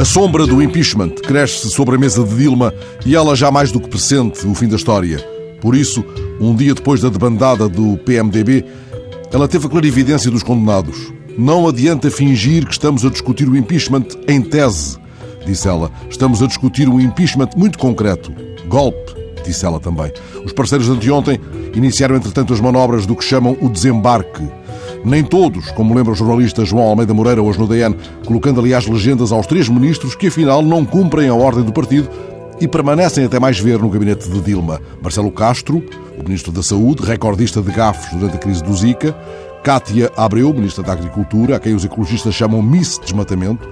A sombra do impeachment cresce sobre a mesa de Dilma e ela já mais do que pressente o fim da história. Por isso, um dia depois da debandada do PMDB, ela teve a clarividência dos condenados. Não adianta fingir que estamos a discutir o impeachment em tese, disse ela. Estamos a discutir um impeachment muito concreto. Golpe, disse ela também. Os parceiros de anteontem iniciaram, entretanto, as manobras do que chamam o desembarque nem todos, como lembra o jornalista João Almeida Moreira hoje no DN, colocando aliás legendas aos três ministros que afinal não cumprem a ordem do partido e permanecem até mais ver no gabinete de Dilma. Marcelo Castro, o ministro da Saúde, recordista de gafos durante a crise do Zika, Cátia Abreu, ministra da Agricultura, a quem os ecologistas chamam Miss Desmatamento,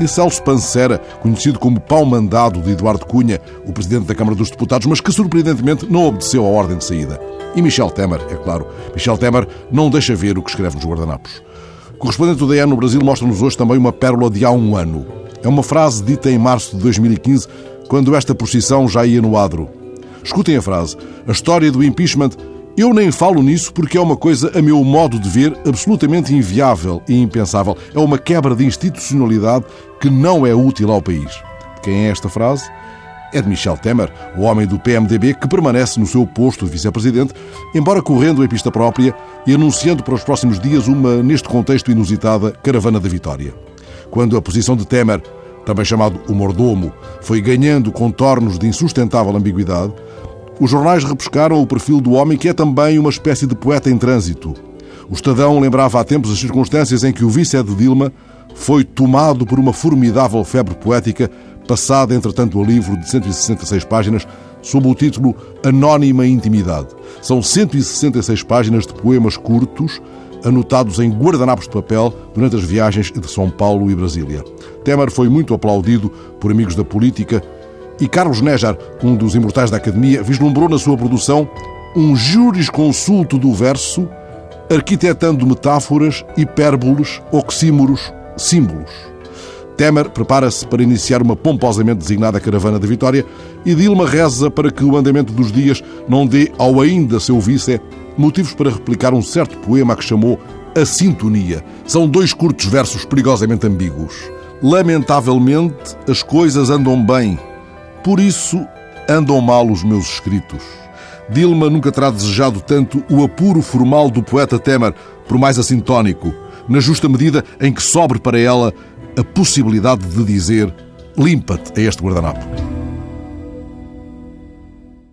e Celso Pancera, conhecido como pau mandado de Eduardo Cunha, o presidente da Câmara dos Deputados, mas que surpreendentemente não obedeceu à ordem de saída. E Michel Temer, é claro. Michel Temer não deixa ver o que escreve nos guardanapos. Correspondente do DN no Brasil mostra-nos hoje também uma pérola de há um ano. É uma frase dita em março de 2015, quando esta procissão já ia no adro. Escutem a frase. A história do impeachment eu nem falo nisso porque é uma coisa, a meu modo de ver, absolutamente inviável e impensável. É uma quebra de institucionalidade que não é útil ao país. Quem é esta frase? É de Michel Temer, o homem do PMDB que permanece no seu posto de vice-presidente, embora correndo em pista própria e anunciando para os próximos dias uma, neste contexto inusitada, caravana da vitória. Quando a posição de Temer, também chamado o mordomo, foi ganhando contornos de insustentável ambiguidade, os jornais repescaram o perfil do homem que é também uma espécie de poeta em trânsito. O Estadão lembrava há tempos as circunstâncias em que o vice de Dilma foi tomado por uma formidável febre poética passada, entretanto, a livro de 166 páginas, sob o título Anónima Intimidade. São 166 páginas de poemas curtos, anotados em guardanapos de papel durante as viagens entre São Paulo e Brasília. Temer foi muito aplaudido por amigos da política e Carlos Nejar, um dos imortais da Academia, vislumbrou na sua produção um jurisconsulto do verso, arquitetando metáforas, hipérboles, oxímoros, símbolos. Temer prepara-se para iniciar uma pomposamente designada caravana da vitória e Dilma reza para que o andamento dos dias não dê ao ainda seu vice motivos para replicar um certo poema que chamou A Sintonia. São dois curtos versos perigosamente ambíguos. Lamentavelmente, as coisas andam bem, por isso andam mal os meus escritos. Dilma nunca terá desejado tanto o apuro formal do poeta Temer, por mais assintónico, na justa medida em que sobre para ela a possibilidade de dizer limpa-te a este guardanapo.